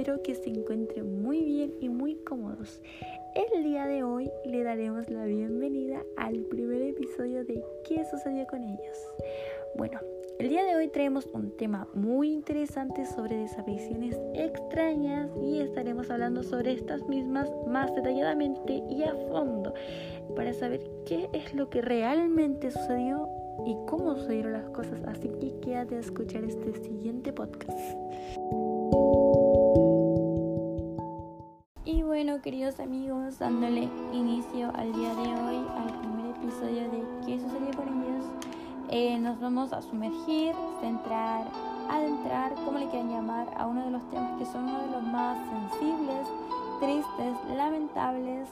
espero que se encuentren muy bien y muy cómodos. El día de hoy le daremos la bienvenida al primer episodio de ¿Qué sucedió con ellos? Bueno, el día de hoy traemos un tema muy interesante sobre desapariciones extrañas y estaremos hablando sobre estas mismas más detalladamente y a fondo para saber qué es lo que realmente sucedió y cómo sucedieron las cosas. Así que quédate a escuchar este siguiente podcast. Queridos amigos, dándole inicio al día de hoy, al primer episodio de ¿Qué sucedió con ellos? Eh, nos vamos a sumergir, centrar, adentrar, como le quieran llamar, a uno de los temas que son uno de los más sensibles, tristes, lamentables,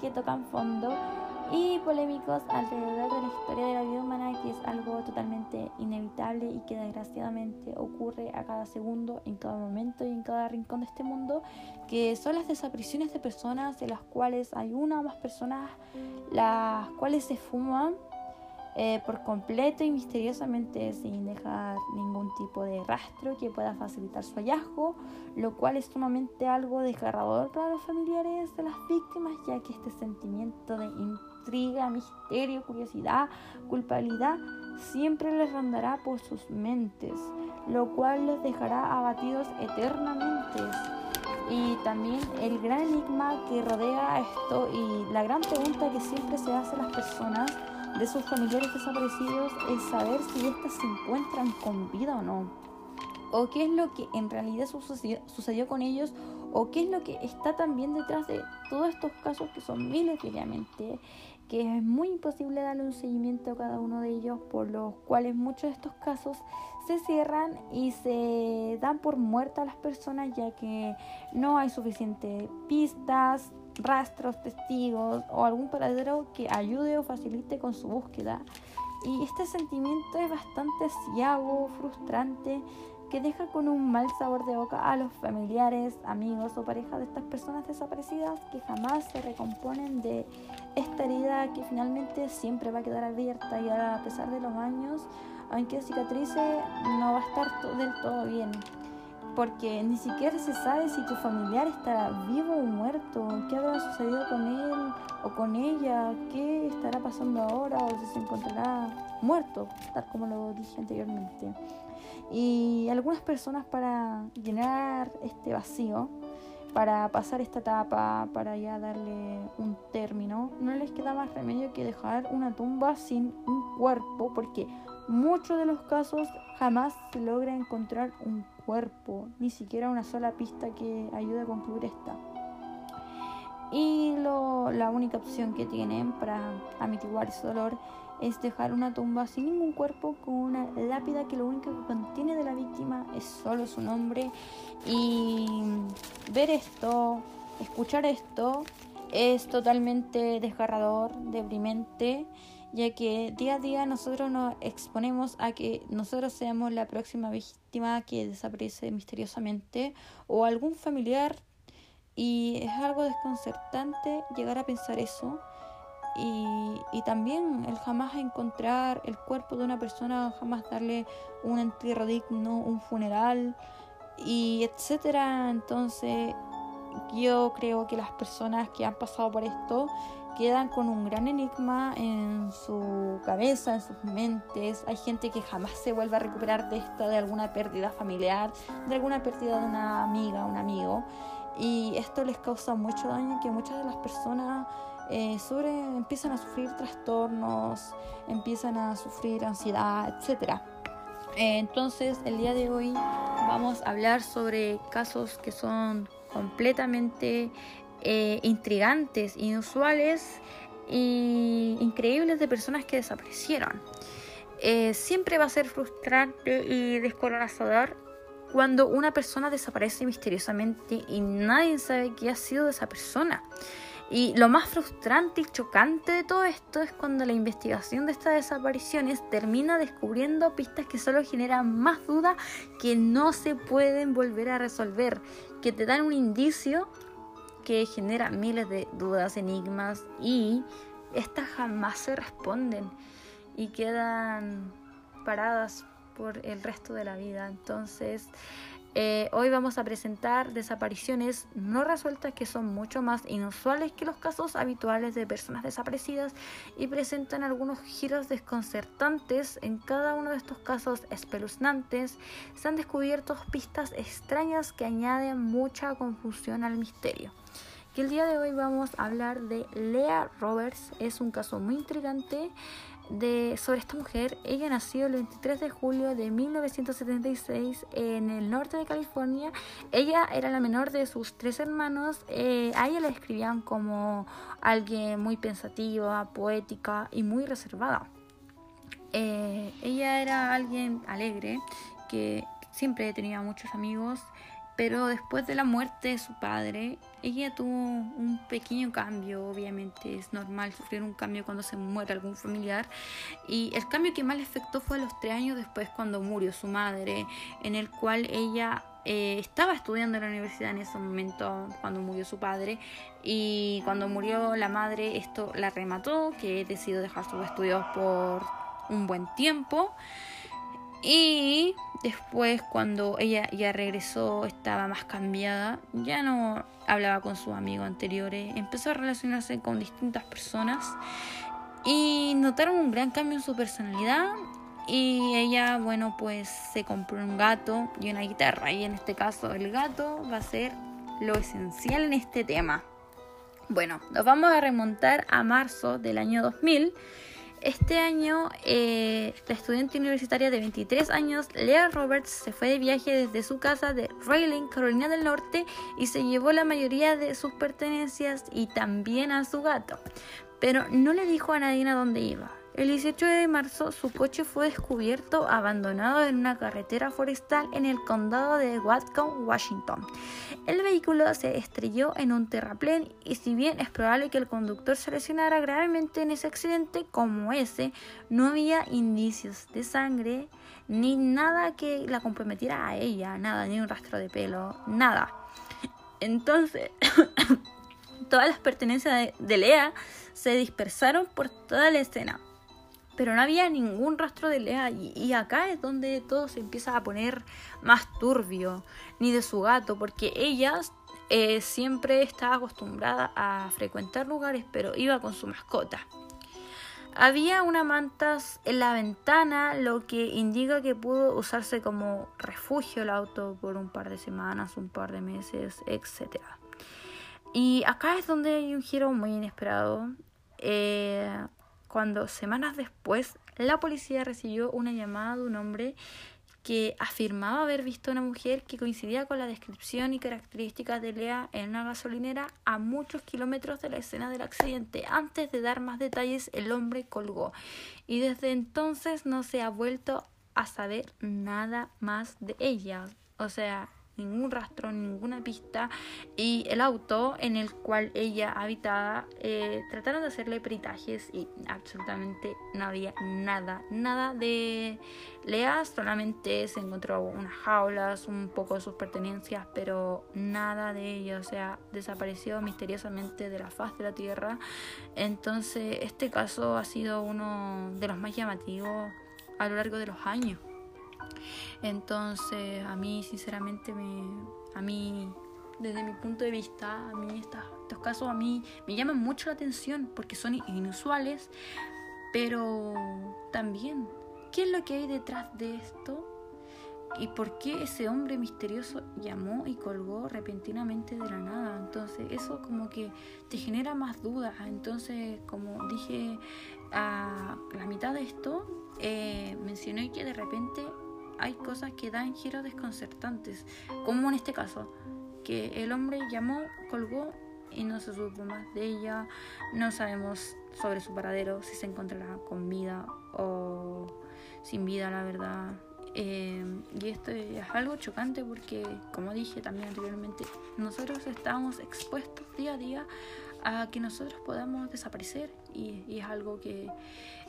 que tocan fondo y polémicos alrededor de la historia de la vida humana, que es algo totalmente inevitable y que desgraciadamente ocurre a cada segundo, en cada momento y en cada rincón de este mundo, que son las desapariciones de personas de las cuales hay una o más personas las cuales se fuman eh, por completo y misteriosamente sin dejar ningún tipo de rastro que pueda facilitar su hallazgo, lo cual es sumamente algo desgarrador para los familiares de las víctimas, ya que este sentimiento de intriga, misterio, curiosidad, culpabilidad siempre les rondará por sus mentes, lo cual los dejará abatidos eternamente. Y también el gran enigma que rodea esto y la gran pregunta que siempre se hace a las personas de sus familiares desaparecidos es saber si éstas se encuentran con vida o no. O qué es lo que en realidad sucedió, sucedió con ellos o qué es lo que está también detrás de todos estos casos que son miles diariamente, que es muy imposible darle un seguimiento a cada uno de ellos, por los cuales muchos de estos casos se cierran y se dan por muertas a las personas ya que no hay suficientes pistas, rastros, testigos o algún paradero que ayude o facilite con su búsqueda. Y este sentimiento es bastante ciago, frustrante, que deja con un mal sabor de boca a los familiares, amigos o parejas de estas personas desaparecidas que jamás se recomponen de esta herida que finalmente siempre va a quedar abierta y a pesar de los años, aunque cicatrice, no va a estar del todo bien porque ni siquiera se sabe si tu familiar estará vivo o muerto, qué habrá sucedido con él o con ella, qué estará pasando ahora o si se encontrará muerto, tal como lo dije anteriormente. Y algunas personas para llenar este vacío, para pasar esta etapa, para ya darle un término, no les queda más remedio que dejar una tumba sin un cuerpo, porque muchos de los casos jamás se logra encontrar un cuerpo, ni siquiera una sola pista que ayude a concluir esta. Y la única opción que tienen para amortiguar ese dolor es dejar una tumba sin ningún cuerpo con una lápida que lo único que contiene de la víctima es solo su nombre. Y ver esto, escuchar esto, es totalmente desgarrador, deprimente ya que día a día nosotros nos exponemos a que nosotros seamos la próxima víctima que desaparece misteriosamente o algún familiar y es algo desconcertante llegar a pensar eso y, y también el jamás encontrar el cuerpo de una persona, jamás darle un entierro digno, un funeral y etcétera. Entonces yo creo que las personas que han pasado por esto quedan con un gran enigma en su cabeza, en sus mentes. Hay gente que jamás se vuelve a recuperar de esta, de alguna pérdida familiar, de alguna pérdida de una amiga, un amigo. Y esto les causa mucho daño que muchas de las personas eh, sobre, empiezan a sufrir trastornos, empiezan a sufrir ansiedad, etc. entonces, el día de hoy vamos a hablar sobre casos que son completamente eh, intrigantes, inusuales e increíbles de personas que desaparecieron. Eh, siempre va a ser frustrante y descorazonador cuando una persona desaparece misteriosamente y nadie sabe qué ha sido de esa persona. Y lo más frustrante y chocante de todo esto es cuando la investigación de estas desapariciones termina descubriendo pistas que solo generan más dudas que no se pueden volver a resolver, que te dan un indicio que genera miles de dudas, enigmas y estas jamás se responden y quedan paradas por el resto de la vida. Entonces, Eh, hoy vamos a presentar desapariciones no resueltas que son mucho más inusuales que los casos habituales de personas desaparecidas y presentan algunos giros desconcertantes. En cada uno de estos casos espeluznantes se han descubierto pistas extrañas que añaden mucha confusión al misterio. Que el día de hoy vamos a hablar de Lea Roberts. Es un caso muy intrigante de, sobre esta mujer. Ella nació el 23 de julio de 1976 en el norte de California. Ella era la menor de sus tres hermanos. Eh, a ella la describían como alguien muy pensativa, poética y muy reservada. Eh, ella era alguien alegre que siempre tenía muchos amigos pero después de la muerte de su padre, ella tuvo un pequeño cambio, obviamente es normal sufrir un cambio cuando se muere algún familiar. Y el cambio que más le afectó fue a los tres años después cuando murió su madre, en el cual ella eh, estaba estudiando en la universidad en ese momento cuando murió su padre y cuando murió la madre esto la remató, que decidió dejar sus estudios por un buen tiempo. Y después cuando ella ya regresó estaba más cambiada, ya no hablaba con sus amigos anteriores, empezó a relacionarse con distintas personas y notaron un gran cambio en su personalidad. Y ella, bueno, pues se compró un gato y una guitarra. Y en este caso el gato va a ser lo esencial en este tema. Bueno, nos vamos a remontar a marzo del año 2000 este año, eh, la estudiante universitaria de 23 años, Lea Roberts, se fue de viaje desde su casa de Rayling, Carolina del Norte, y se llevó la mayoría de sus pertenencias y también a su gato. Pero no le dijo a nadie a dónde iba. El 18 de marzo su coche fue descubierto abandonado en una carretera forestal en el condado de Whatcom, Washington. El vehículo se estrelló en un terraplén y si bien es probable que el conductor se lesionara gravemente en ese accidente como ese, no había indicios de sangre ni nada que la comprometiera a ella, nada, ni un rastro de pelo, nada. Entonces, todas las pertenencias de Lea se dispersaron por toda la escena pero no había ningún rastro de Lea y, acá es donde todo se empieza a poner más turbio, ni de su gato, porque ella eh, siempre estaba acostumbrada a frecuentar lugares, pero iba con su mascota. Había una manta en la ventana, lo que indica que pudo usarse como refugio el auto por un par de semanas, un par de meses, etc. Y acá es donde hay un giro muy inesperado. Eh, cuando semanas después la policía recibió una llamada de un hombre que afirmaba haber visto a una mujer que coincidía con la descripción y características de Lea en una gasolinera a muchos kilómetros de la escena del accidente. Antes de dar más detalles, el hombre colgó y desde entonces no se ha vuelto a saber nada más de ella. O sea, ningún rastro, ninguna pista y el auto en el cual ella habitaba eh, trataron de hacerle peritajes y absolutamente no había nada, nada de Lea, solamente se encontró unas jaulas, un poco de sus pertenencias, pero nada de ella, o sea, desapareció misteriosamente de la faz de la tierra. Entonces, este caso ha sido uno de los más llamativos a lo largo de los años. Entonces, a mí, sinceramente, me, a mí, desde mi punto de vista, a mí estos casos a mí me llaman mucho la atención porque son inusuales, pero también, ¿qué es lo que hay detrás de esto? ¿Y por qué ese hombre misterioso llamó y colgó repentinamente de la nada? Entonces eso como que te genera más dudas. Entonces, como dije a la mitad de esto, eh, mencioné que de repente hay cosas que dan giros desconcertantes, como en este caso, que el hombre llamó, colgó y no se supo más de ella, no sabemos sobre su paradero, si se encontrará con vida o sin vida, la verdad. Eh, y esto es algo chocante porque, como dije también anteriormente, nosotros estamos expuestos día a día a que nosotros podamos desaparecer. Y, es algo que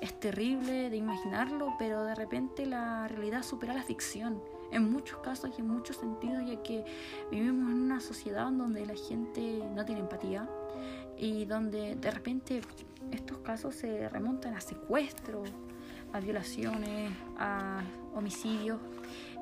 es terrible de imaginarlo, pero de repente la realidad supera la ficción en muchos casos y en muchos sentidos, ya que vivimos en una sociedad donde la gente no tiene empatía y donde de repente estos casos se remontan a secuestros, a violaciones, a homicidios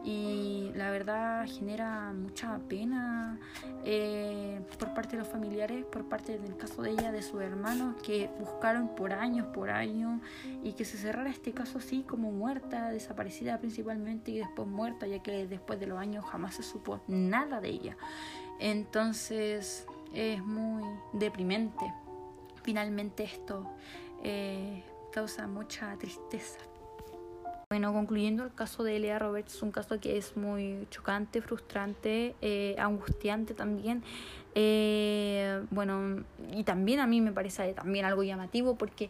y la verdad genera mucha pena eh, por parte de los familiares, por parte del caso de ella, de sus hermanos que buscaron por años, por años y que se cerrara este caso así como muerta, desaparecida principalmente y después muerta, ya que después de los años jamás se supo nada de ella. Entonces es muy deprimente. Finalmente esto eh, causa mucha tristeza. Bueno, concluyendo el caso de Lea Roberts, es un caso que es muy chocante, frustrante, eh, angustiante también. Eh, bueno, y también a mí me parece también algo llamativo porque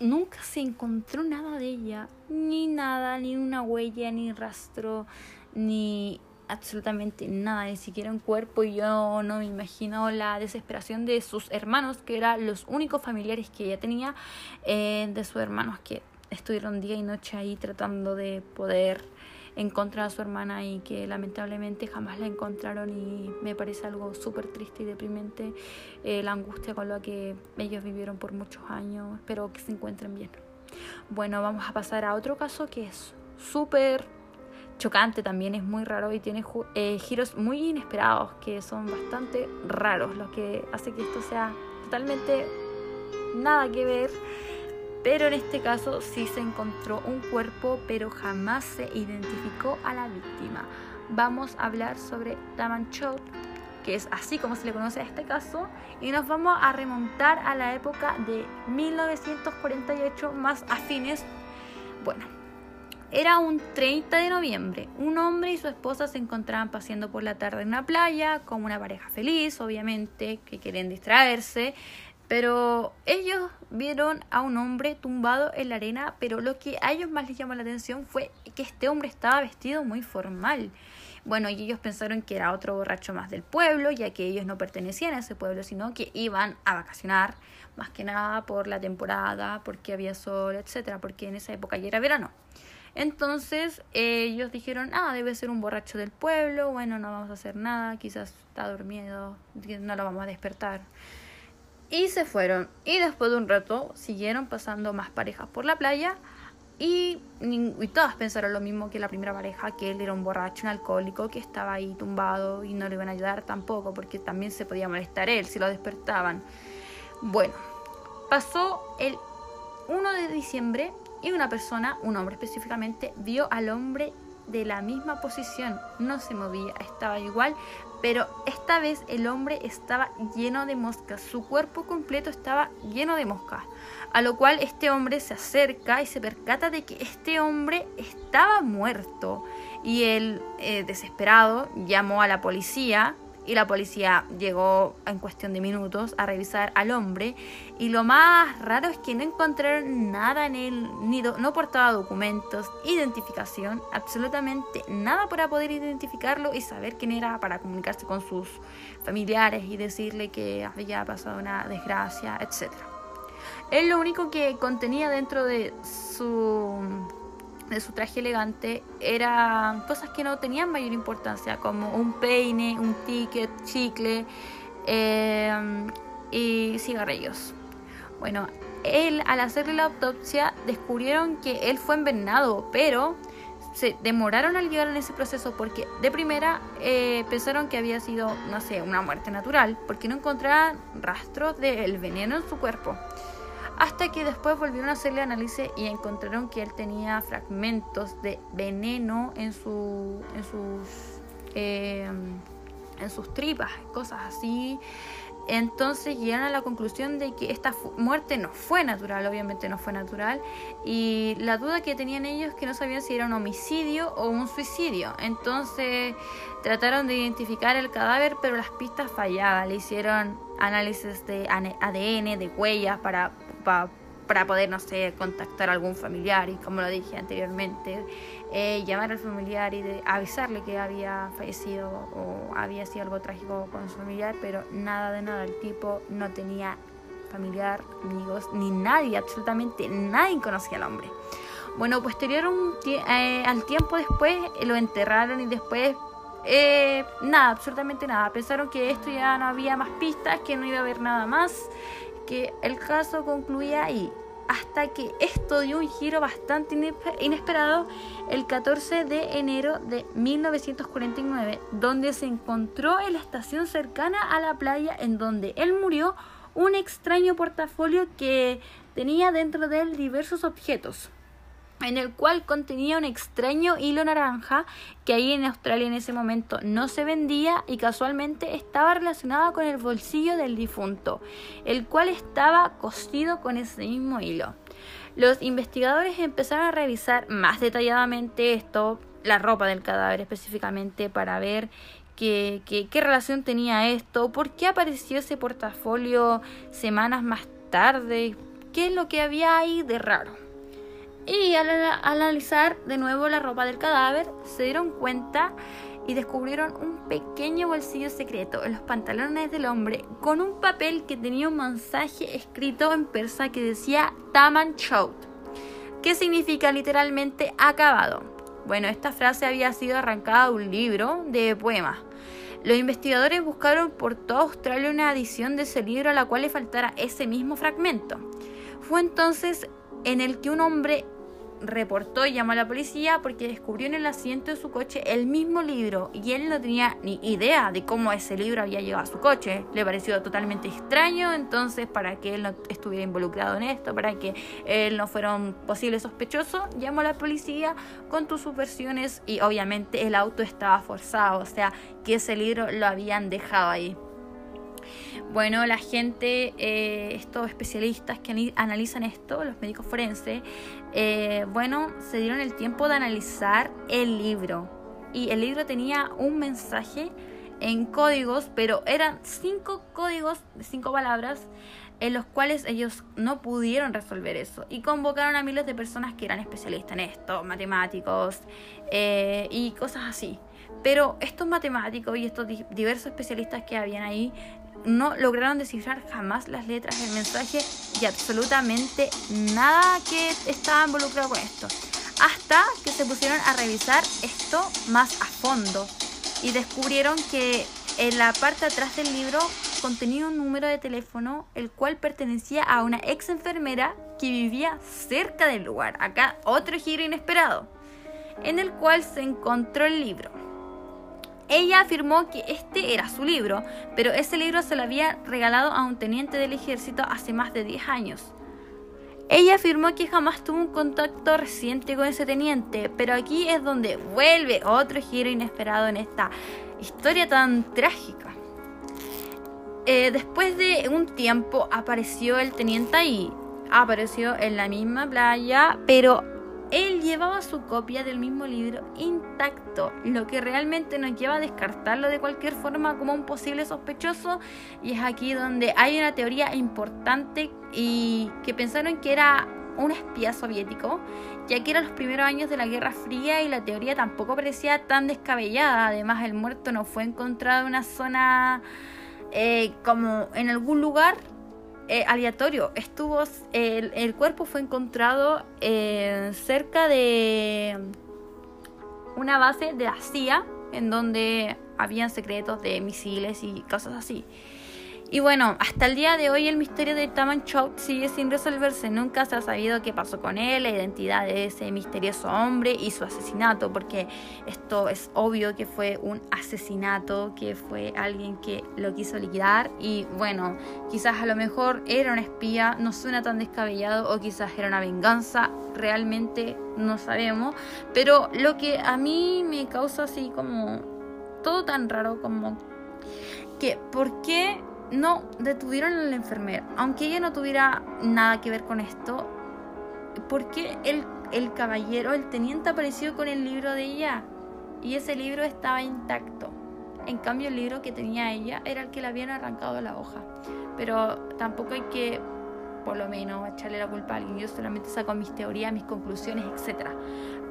nunca se encontró nada de ella, ni nada, ni una huella, ni rastro, ni absolutamente nada, ni siquiera un cuerpo. Y yo no me imagino la desesperación de sus hermanos, que eran los únicos familiares que ella tenía, eh, de sus hermanos que estuvieron día y noche ahí tratando de poder encontrar a su hermana y que lamentablemente jamás la encontraron y me parece algo súper triste y deprimente eh, la angustia con la que ellos vivieron por muchos años. Espero que se encuentren bien. Bueno, vamos a pasar a otro caso que es súper chocante también, es muy raro y tiene eh, giros muy inesperados que son bastante raros, lo que hace que esto sea totalmente nada que ver pero en este caso sí se encontró un cuerpo, pero jamás se identificó a la víctima. Vamos a hablar sobre Daman Chow, que es así como se le conoce a este caso, y nos vamos a remontar a la época de 1948 más afines. Bueno, era un 30 de noviembre. Un hombre y su esposa se encontraban paseando por la tarde en una playa, como una pareja feliz, obviamente, que quieren distraerse. Pero ellos vieron a un hombre tumbado en la arena, pero lo que a ellos más les llamó la atención fue que este hombre estaba vestido muy formal. Bueno, y ellos pensaron que era otro borracho más del pueblo, ya que ellos no pertenecían a ese pueblo, sino que iban a vacacionar, más que nada por la temporada, porque había sol, etcétera, porque en esa época ya era verano. Entonces ellos dijeron, ah, debe ser un borracho del pueblo, bueno, no vamos a hacer nada, quizás está dormido, no lo vamos a despertar. Y se fueron. Y después de un rato siguieron pasando más parejas por la playa. Y, y, todas pensaron lo mismo que la primera pareja, que él era un borracho, un alcohólico, que estaba ahí tumbado y no le iban a ayudar tampoco, porque también se podía molestar él si lo despertaban. Bueno, pasó el 1 de diciembre y una persona, un hombre específicamente, vio al hombre de la misma posición, no se movía, estaba igual, pero esta vez el hombre estaba lleno de moscas, su cuerpo completo estaba lleno de moscas, a lo cual este hombre se acerca y se percata de que este hombre estaba muerto. Y él, eh, desesperado, llamó a la policía y la policía llegó en cuestión de minutos a revisar al hombre y lo más raro es que no encontraron nada en él, ni no portaba documentos, identificación, absolutamente nada para poder identificarlo y saber quién era para comunicarse con sus familiares y decirle que había pasado una desgracia, etc. Él lo único que contenía dentro de su de su traje elegante eran cosas que no tenían mayor importancia, como un peine, un ticket, chicle eh, y cigarrillos. Bueno, él al hacerle la autopsia descubrieron que él fue envenenado, pero se demoraron al llegar en ese proceso porque de primera eh, pensaron que había sido, no sé, una muerte natural, porque no encontraban rastros del veneno en su cuerpo hasta que después volvieron a hacerle análisis y encontraron que él tenía fragmentos de veneno en, su, en, sus, eh, en sus tripas, cosas así. Entonces llegaron a la conclusión de que esta muerte no fue natural, obviamente no fue natural, y la duda que tenían ellos que no sabían si era un homicidio o un suicidio. Entonces trataron de identificar el cadáver, pero las pistas fallaban. Le hicieron análisis de ADN, de huellas para para poder, no sé, contactar a algún familiar y como lo dije anteriormente, eh, llamar al familiar y de avisarle que había fallecido o había sido algo trágico con su familiar, pero nada de nada, el tipo no tenía familiar, amigos, ni nadie, absolutamente nadie conocía al hombre. Bueno, posterior un eh, al tiempo después lo enterraron y después eh, nada, absolutamente nada. Pensaron que esto ya no había más pistas, que no iba a haber nada más que el caso concluía ahí. hasta que esto dio un giro bastante inesperado el 14 de enero de 1949, donde se encontró en la estación cercana a la playa en donde él murió un extraño portafolio que tenía dentro de él diversos objetos en el cual contenía un extraño hilo naranja que ahí en Australia en ese momento no se vendía y casualmente estaba relacionado con el bolsillo del difunto, el cual estaba cosido con ese mismo hilo. Los investigadores empezaron a revisar más detalladamente esto, la ropa del cadáver específicamente, para ver qué, qué relación tenía esto, por qué apareció ese portafolio semanas más tarde, qué es lo que había ahí de raro. Y al, analizar de nuevo la ropa del cadáver, se dieron cuenta y descubrieron un pequeño bolsillo secreto en los pantalones del hombre con un papel que tenía un mensaje escrito en persa que decía Taman Chout, que significa literalmente acabado. Bueno, esta frase había sido arrancada de un libro de poemas. Los investigadores buscaron por toda Australia una edición de ese libro a la cual le faltara ese mismo fragmento. Fue entonces en el que un hombre reportó y llamó a la policía porque descubrió en el asiento de su coche el mismo libro y él no tenía ni idea de cómo ese libro había llegado a su coche. Le pareció totalmente extraño, entonces para que él no estuviera involucrado en esto, para que él no fuera un posible sospechoso, llamó a la policía con sus versiones y obviamente el auto estaba forzado, o sea que ese libro lo habían dejado ahí. Bueno, la gente, eh, estos especialistas que analizan esto, los médicos forenses, eh, bueno, se dieron el tiempo de analizar el libro. Y el libro tenía un mensaje en códigos, pero eran cinco códigos cinco palabras en los cuales ellos no pudieron resolver eso y convocaron a miles de personas que eran especialistas en esto, matemáticos eh, y cosas así. Pero estos matemáticos y estos diversos especialistas que habían ahí no lograron descifrar jamás las letras del mensaje y absolutamente nada que estaba involucrado con esto. Hasta que se pusieron a revisar esto más a fondo y descubrieron que en la parte atrás del libro contenía un número de teléfono el cual pertenecía a una ex enfermera que vivía cerca del lugar. Acá otro giro inesperado, en el cual se encontró el libro. Ella afirmó que este era su libro, pero ese libro se lo había regalado a un teniente del ejército hace más de 10 años. Ella afirmó que jamás tuvo un contacto reciente con ese teniente, pero aquí es donde vuelve otro giro inesperado en esta historia tan trágica. Eh, después de un tiempo apareció el teniente ahí, apareció en la misma playa, pero él llevaba su copia del mismo libro intacto, lo que realmente nos lleva a descartarlo de cualquier forma como un posible sospechoso. Y es aquí donde hay una teoría importante y que pensaron que era un espía soviético, ya que eran los primeros años de la Guerra Fría y la teoría tampoco parecía tan descabellada. Además, el muerto no fue encontrado en una zona eh, como en algún lugar eh, aleatorio. Estuvo, el, el, cuerpo fue encontrado eh, cerca de una base de la CIA, en donde habían secretos de misiles y cosas así. Y bueno, hasta el día de hoy el misterio de Taman Chout sigue sin resolverse. Nunca se ha sabido qué pasó con él, la identidad de ese misterioso hombre y su asesinato, porque esto es obvio que fue un asesinato, que fue alguien que lo quiso liquidar. Y bueno, quizás a lo mejor era un espía, no suena tan descabellado, o quizás era una venganza, realmente no sabemos. Pero lo que a mí me causa así como todo tan raro como que, ¿por qué no detuvieron a la enfermera, aunque ella no tuviera nada que ver con esto, porque el, el caballero, el teniente apareció con el libro de ella y ese libro estaba intacto. En cambio el libro que tenía ella era el que le habían arrancado la hoja. Pero tampoco hay que, por lo menos, echarle la culpa a alguien. Yo solamente saco mis teorías, mis conclusiones, etc.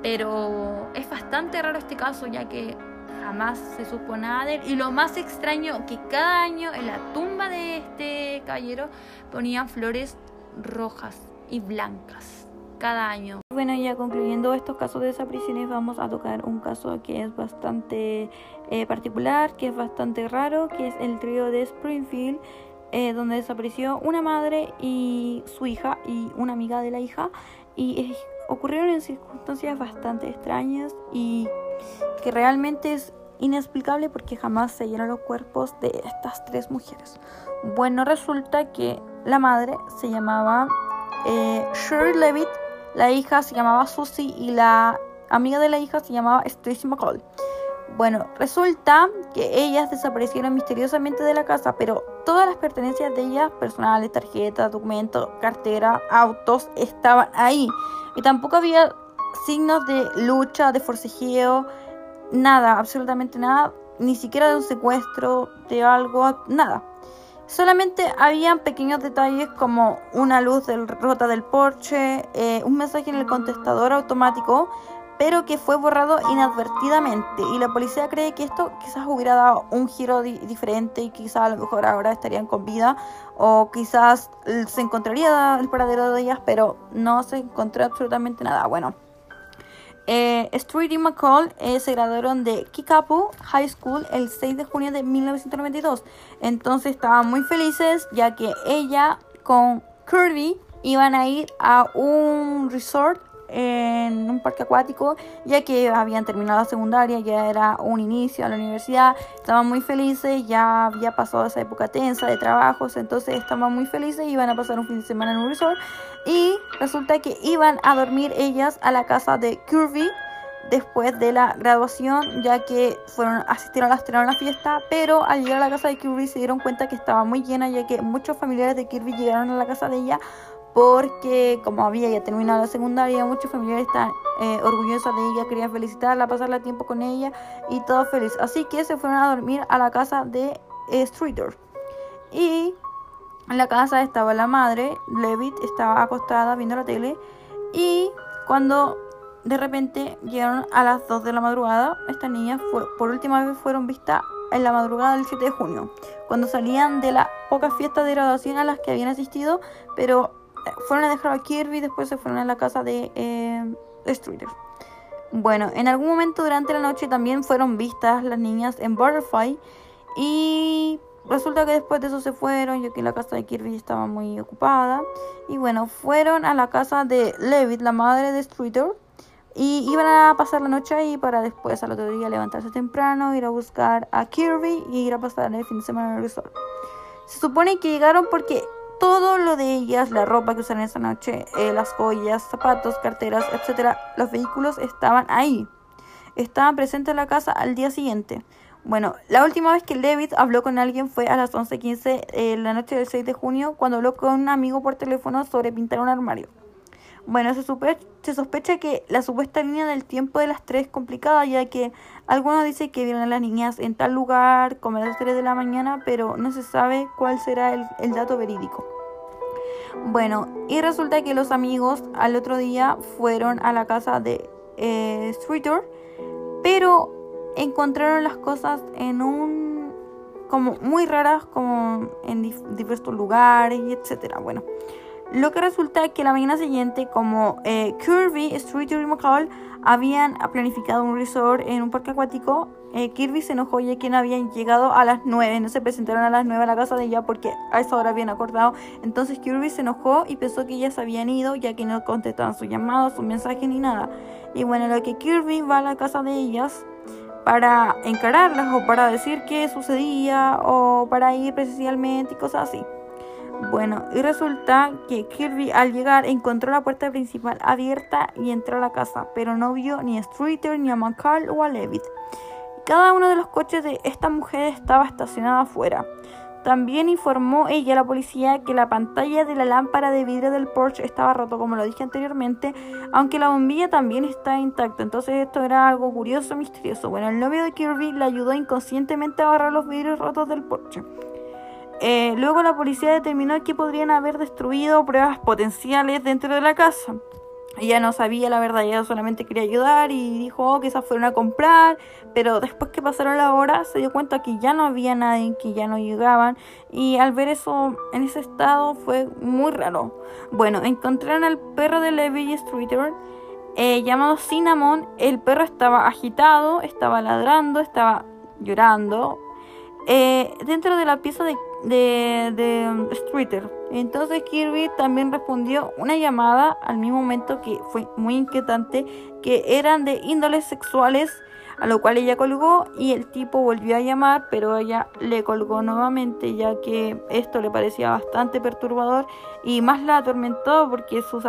Pero es bastante raro este caso ya que jamás se supo nada de él. Y lo más extraño, que cada año en la tumba de este caballero ponían flores rojas y blancas. Cada año. Bueno, ya concluyendo estos casos de desapariciones, vamos a tocar un caso que es bastante eh, particular, que es bastante raro, que es el trío de Springfield, eh, donde desapareció una madre y su hija y una amiga de la hija y ocurrieron en circunstancias bastante extrañas y que realmente es inexplicable porque jamás se llenan los cuerpos de estas tres mujeres. Bueno, resulta que la madre se llamaba eh, Shirley Levitt, la hija se llamaba Susie y la amiga de la hija se llamaba Stacy McCall. Bueno, resulta que ellas desaparecieron misteriosamente de la casa, pero todas las pertenencias de ellas, personales, tarjetas, documentos, cartera, autos, estaban ahí. Y tampoco había signos de lucha, de forcejeo, nada, absolutamente nada, ni siquiera de un secuestro, de algo, nada. Solamente habían pequeños detalles como una luz rota del porche, eh, un mensaje en el contestador automático pero que fue borrado inadvertidamente y la policía cree que esto quizás hubiera dado un giro diferente y quizás a lo mejor ahora estarían con vida o quizás se encontraría el paradero de ellas, pero no se encontró absolutamente nada. Bueno, eh, Street y McCall se graduaron de Kikapu High School el 6 de junio de 1992, entonces estaban muy felices ya que ella con Kirby iban a ir a un resort en un parque acuático, ya que habían terminado la secundaria, ya era un inicio a la universidad, estaban muy felices, ya había pasado esa época tensa de trabajos, entonces estaban muy felices, iban a pasar un fin de semana en un resort y resulta que iban a dormir ellas a la casa de Kirby después de la graduación, ya que fueron asistieron a la, a la fiesta, pero al llegar a la casa de Kirby se dieron cuenta que estaba muy llena, ya que muchos familiares de Kirby llegaron a la casa de ella porque como había ya terminado la secundaria, muchos familiares están eh, orgullosos de ella, querían felicitarla, pasarle tiempo con ella y todo feliz. Así que se fueron a dormir a la casa de eh, Streeter. Y en la casa estaba la madre, Levitt estaba acostada viendo la tele y cuando de repente llegaron a las 2 de la madrugada, estas niñas por última vez fueron vistas en la madrugada del 7 de junio, cuando salían de las pocas fiestas de graduación a las que habían asistido, pero fueron a dejar a Kirby y después se fueron a la casa de eh. Bueno, en algún momento durante la noche también fueron vistas las niñas en Butterfly y resulta que después de eso se fueron, ya que la casa de Kirby estaba muy ocupada. Y bueno, fueron a la casa de Levitt, la madre de Streeter, y iban a pasar la noche ahí para después al otro día levantarse temprano, ir a buscar a Kirby y ir a pasar el fin de semana en el resort. Se supone que llegaron porque todo lo de ellas, la ropa que usaron esa noche, eh, las joyas, zapatos, carteras, etcétera, los vehículos estaban ahí. Estaban presentes en la casa al día siguiente. Bueno, la última vez que Levitt habló con alguien fue a las 11:15 eh, la noche del 6 de junio, cuando habló con un amigo por teléfono sobre pintar un armario. Bueno, se, se sospecha que la supuesta línea del tiempo de las tres es complicada, ya que algunos dicen que vieron a las niñas en tal lugar como a las 3 de la mañana, pero no se sabe cuál será el, dato verídico. Bueno, y resulta que los amigos al otro día fueron a la casa de eh, Streeter, pero encontraron las cosas en un como muy raras como en diversos lugares y etcétera. Bueno, lo que resulta que la mañana siguiente, como eh, Kirby, Street y McCall habían planificado un resort en un parque acuático, eh, Kirby se enojó ya que no habían llegado a las 9, no se presentaron a las 9 a la casa de ella porque a esa hora habían acordado. Entonces Kirby se enojó y pensó que ellas habían ido ya que no contestaban sus llamados, sus mensajes ni nada. Y bueno, lo que Kirby va a la casa de ellas para encararlas o para decir qué sucedía o para ir presencialmente y cosas así. Bueno, y resulta que Kirby al llegar encontró la puerta principal abierta y entró a la casa, pero no vio ni a Streeter, ni a McCall o a Levitt. Cada uno de los coches de esta mujer estaba estacionado afuera. También informó ella a la policía que la pantalla de la lámpara de vidrio del Porsche estaba roto, como lo dije anteriormente, aunque la bombilla también está intacta. Entonces esto era algo curioso, misterioso. Bueno, el novio de Kirby le ayudó inconscientemente a agarrar los vidrios rotos del Porsche. Eh, luego la policía determinó que podrían haber destruido pruebas potenciales dentro de la casa. Ella no sabía la verdad, ella solamente quería ayudar y dijo oh, que esas fueron a comprar, pero después que pasaron la hora se dio cuenta que ya no había nadie, que ya no llegaban y al ver eso en ese estado fue muy raro. Bueno, encontraron al perro de Levi Streeter eh, llamado Cinnamon, el perro estaba agitado, estaba ladrando, estaba llorando. Eh, dentro de la pieza de de, de Streeter. Entonces Kirby también respondió una llamada al mismo momento que fue muy inquietante, que eran de índoles sexuales, a lo cual ella colgó y el tipo volvió a llamar, pero ella le colgó nuevamente ya que esto le parecía bastante perturbador y más la atormentó porque sus,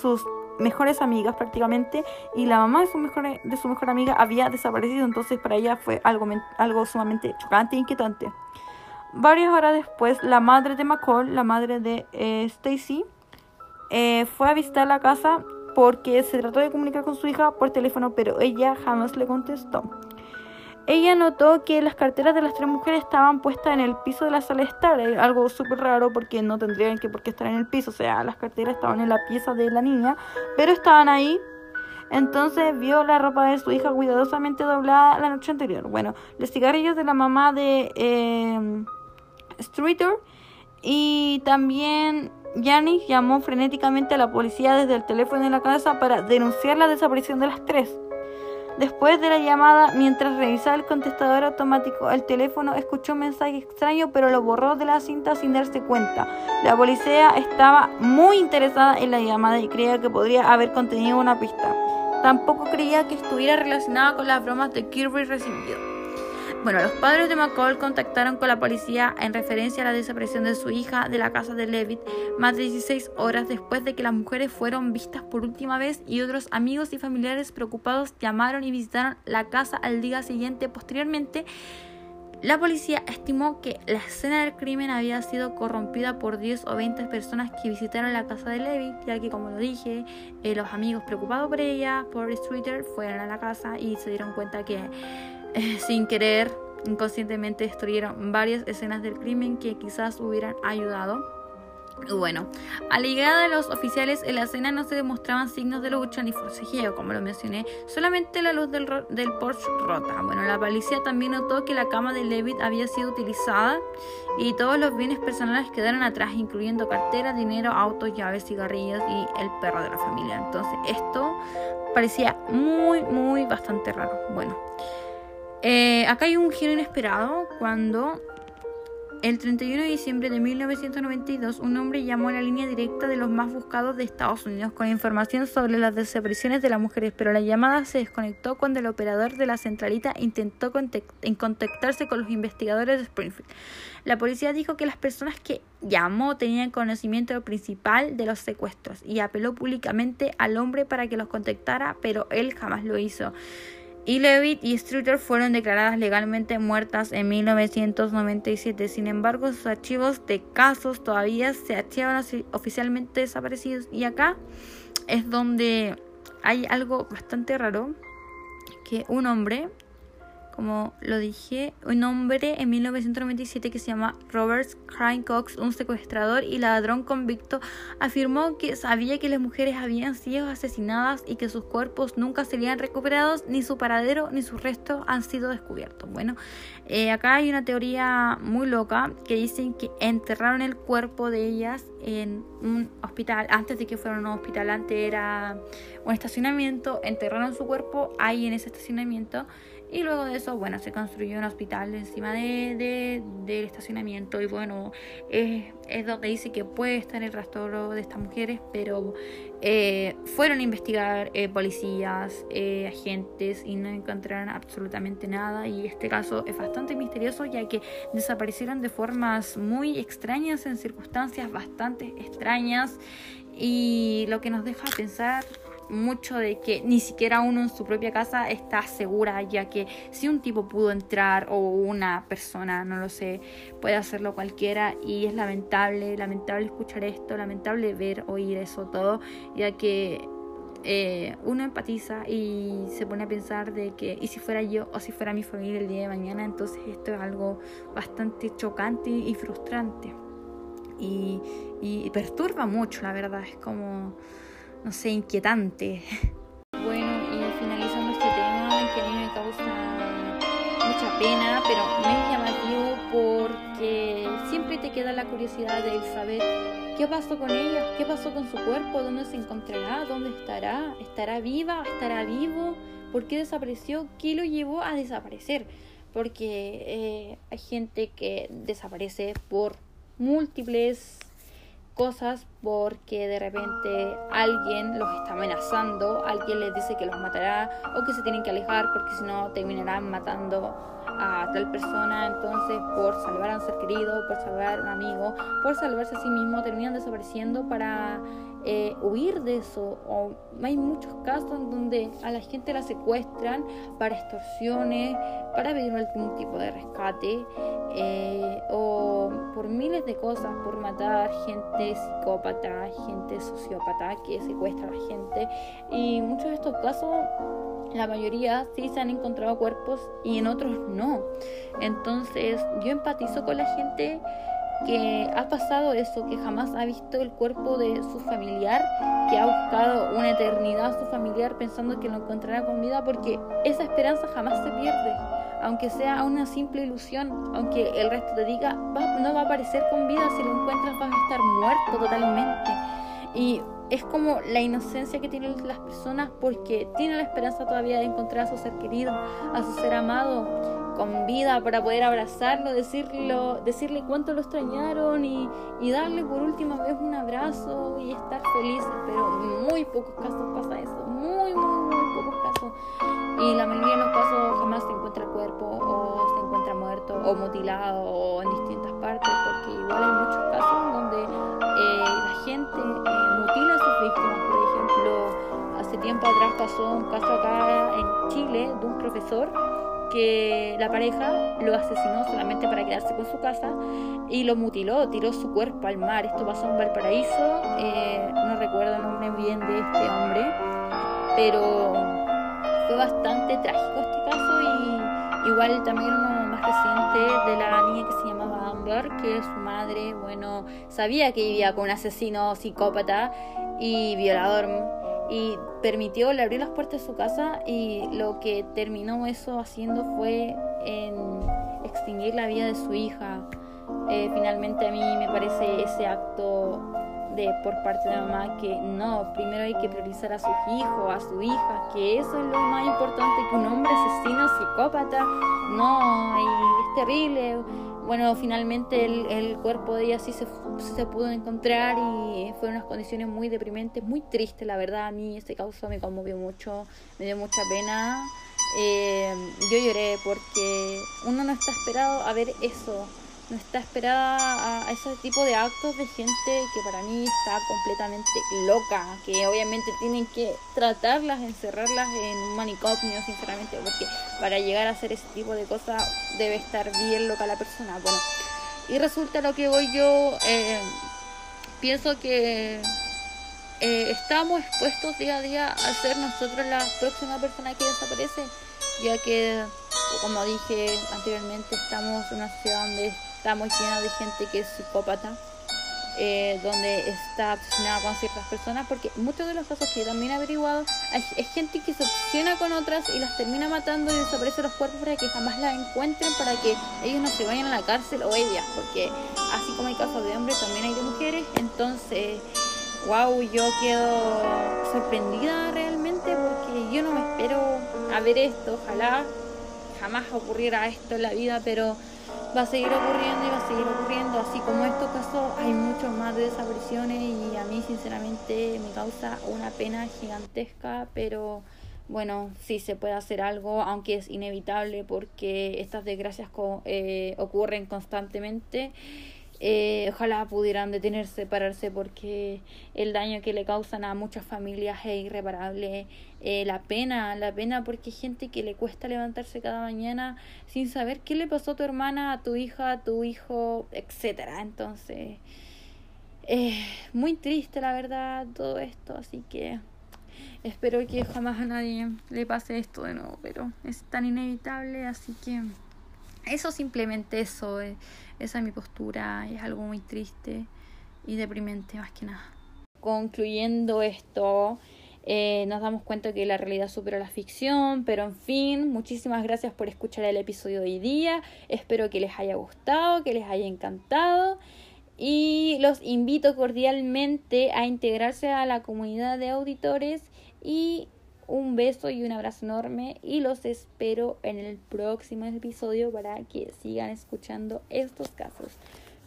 sus mejores amigas prácticamente y la mamá de su mejor, de su mejor amiga había desaparecido, entonces para ella fue algo, algo sumamente chocante e inquietante. Varias horas después, la madre de McCall, la madre de eh, Stacy, eh, fue a visitar la casa porque se trató de comunicar con su hija por teléfono, pero ella jamás le contestó. Ella notó que las carteras de las tres mujeres estaban puestas en el piso de la sala de estar, eh, algo súper raro porque no tendrían que por qué estar en el piso, o sea, las carteras estaban en la pieza de la niña, pero estaban ahí. Entonces vio la ropa de su hija cuidadosamente doblada la noche anterior. Bueno, los cigarrillos de la mamá de eh, Streeter y también Janice llamó frenéticamente a la policía desde el teléfono de la casa para denunciar la desaparición de las tres. Después de la llamada, mientras revisaba el contestador automático, el teléfono escuchó un mensaje extraño, pero lo borró de la cinta sin darse cuenta. La policía estaba muy interesada en la llamada y creía que podría haber contenido una pista. Tampoco creía que estuviera relacionada con las bromas de Kirby recibido. Bueno, los padres de McCall contactaron con la policía en referencia a la desaparición de su hija de la casa de Levitt más de 16 horas después de que las mujeres fueron vistas por última vez y otros amigos y familiares preocupados llamaron y visitaron la casa al día siguiente. Posteriormente, la policía estimó que la escena del crimen había sido corrompida por 10 o 20 personas que visitaron la casa de Levitt, ya que como lo dije, eh, los amigos preocupados por ella, por Streeter, fueron a la casa y se dieron cuenta que sin querer, inconscientemente destruyeron varias escenas del crimen que quizás hubieran ayudado. Bueno, a la llegada de los oficiales en la escena no se demostraban signos de lucha ni forcejeo, como lo mencioné, solamente la luz del, del Porsche rota. Bueno, la policía también notó que la cama de Levitt había sido utilizada y todos los bienes personales quedaron atrás, incluyendo cartera, dinero, autos, llaves, cigarrillos y el perro de la familia. Entonces, esto parecía muy, muy bastante raro. Bueno. Eh, acá hay un giro inesperado cuando el 31 de diciembre de 1992 un hombre llamó a la línea directa de los más buscados de Estados Unidos con información sobre las desapariciones de las mujeres, pero la llamada se desconectó cuando el operador de la centralita intentó contactarse con los investigadores de Springfield. La policía dijo que las personas que llamó tenían conocimiento principal de los secuestros y apeló públicamente al hombre para que los contactara, pero él jamás lo hizo y Levitt y Strutter fueron declaradas legalmente muertas en 1997. Sin embargo, sus archivos de casos todavía se archivan oficialmente desaparecidos. Y acá es donde hay algo bastante raro, que un hombre como lo dije, un hombre en 1997 que se llama Robert Cox, un secuestrador y ladrón convicto, afirmó que sabía que las mujeres habían sido asesinadas y que sus cuerpos nunca serían recuperados, ni su paradero ni sus restos han sido descubiertos. Bueno, eh, acá hay una teoría muy loca que dicen que enterraron el cuerpo de ellas en un hospital, antes de que fuera un hospital, antes era un estacionamiento, enterraron su cuerpo ahí en ese estacionamiento y luego de eso, bueno, se construyó un hospital encima de, del estacionamiento y bueno, es, es, donde dice que puede estar el rastro de estas mujeres, pero eh, fueron a investigar eh, policías, eh, agentes y no encontraron absolutamente nada. Y este caso es bastante misterioso ya que desaparecieron de formas muy extrañas en circunstancias bastante extrañas. Y lo que nos deja pensar mucho de que ni siquiera uno en su propia casa está segura, ya que si un tipo pudo entrar o una persona, no lo sé, puede hacerlo cualquiera y es lamentable, lamentable escuchar esto, lamentable ver, oír eso todo, ya que eh, uno empatiza y se pone a pensar de que, y si fuera yo o si fuera mi familia el día de mañana, entonces esto es algo bastante chocante y frustrante. Y, y perturba mucho, la verdad, es como no sé, inquietante. Bueno, y finalizando este tema que a mí me causa mucha pena, pero me llamativo porque siempre te queda la curiosidad de saber qué pasó con ella, qué pasó con su cuerpo, dónde se encontrará, dónde estará, estará viva, estará vivo, por qué desapareció, qué lo llevó a desaparecer porque eh, hay gente que desaparece por múltiples cosas porque de repente alguien los está amenazando, alguien les dice que los matará o que se tienen que alejar porque si no terminarán matando a tal persona, entonces por salvar a un ser querido, por salvar a un amigo, por salvarse a sí mismo, terminan desapareciendo para eh, huir de eso. O hay muchos casos en donde a la gente la secuestran para extorsiones, para pedir algún tipo de rescate, eh, o por miles de cosas, por matar gente psicópata, gente sociópata que secuestra a la gente. Y muchos de estos casos la mayoría sí se han encontrado cuerpos y en otros no. Entonces yo empatizo con la gente que ha pasado eso, que jamás ha visto el cuerpo de su familiar, que ha buscado una eternidad a su familiar pensando que lo encontrará con vida, porque esa esperanza jamás se pierde, aunque sea una simple ilusión, aunque el resto te diga, no va a aparecer con vida, si lo encuentras vas a estar muerto totalmente. Y es como la inocencia que tienen las personas porque tienen la esperanza todavía de encontrar a su ser querido, a su ser amado con vida para poder abrazarlo, decirlo, decirle cuánto lo extrañaron y, darle por última vez un abrazo y estar felices, pero muy pocos casos pasa eso, muy, muy, muy pocos casos. Y la mayoría de los casos jamás se encuentra el cuerpo o se encuentra muerto o mutilado o en distintas partes, porque igual hay muchos casos donde eh, la gente eh, mutila a sus víctimas, por ejemplo, hace tiempo atrás pasó un caso acá en Chile de un profesor que la pareja lo asesinó solamente para quedarse con su casa y lo mutiló, tiró su cuerpo al mar. Esto pasó en Valparaíso, eh, no recuerdo el nombre bien de este hombre, pero fue bastante trágico este caso y igual también uno más reciente de la niña que se llamaba Amber, que su madre, bueno, sabía que vivía con un asesino psicópata y violador y permitió, le abrió las puertas de su casa y lo que terminó eso haciendo fue en extinguir la vida de su hija. Eh, finalmente a mí me parece ese acto de por parte de mamá que no, primero hay que priorizar a sus hijos, a su hija, que eso es lo más importante que un hombre asesino, psicópata, no, y es terrible bueno, finalmente el, cuerpo de ella sí se, se, pudo encontrar y fueron unas condiciones muy deprimentes, muy tristes, la verdad. A mí ese caso me conmovió mucho, me dio mucha pena. Eh, yo lloré porque uno no está esperado a ver eso no está esperada a, ese tipo de actos de gente que para mí está completamente loca, que obviamente tienen que tratarlas, encerrarlas en un manicomio, sinceramente, porque para llegar a hacer ese tipo de cosas debe estar bien loca la persona. Bueno, y resulta lo que voy yo, eh, pienso que eh, estamos expuestos día a día a ser nosotros la próxima persona que desaparece, ya que, como dije anteriormente, estamos en una sociedad donde estamos llenos de gente que es psicópata, eh, donde está obsesionada con ciertas personas, porque muchos de los casos que también he averiguado, hay, gente que se obsesiona con otras y las termina matando y desaparece los cuerpos para que jamás las encuentren, para que ellos no se vayan a la cárcel o ellas, porque así como hay casos de hombres, también hay de mujeres, entonces, wow, yo quedo sorprendida realmente porque yo no me espero a ver esto, ojalá jamás ocurriera esto en la vida, pero va a seguir ocurriendo y va a seguir ocurriendo. Así como estos casos, hay muchos más de desapariciones y a mí sinceramente me causa una pena gigantesca, pero bueno, sí se puede hacer algo, aunque es inevitable porque estas desgracias eh, ocurren constantemente. Eh, ojalá pudieran detenerse, pararse, porque el daño que le causan a muchas familias es irreparable. Eh, la pena, la pena porque hay gente que le cuesta levantarse cada mañana sin saber qué le pasó a tu hermana, a tu hija, a tu hijo, etcétera. Entonces, es muy triste la verdad todo esto, así que espero que jamás a nadie le pase esto de nuevo, pero es tan inevitable, así que eso simplemente eso. Eh. Esa es mi postura, es algo muy triste y deprimente más que nada. Concluyendo esto, eh, nos damos cuenta que la realidad supera la ficción, pero en fin, muchísimas gracias por escuchar el episodio de hoy día. Espero que les haya gustado, que les haya encantado y los invito cordialmente a integrarse a la comunidad de auditores y un beso y un abrazo enorme y los espero en el próximo episodio para que sigan escuchando estos casos.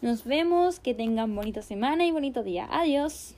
Nos vemos, que tengan bonita semana y bonito día. Adiós.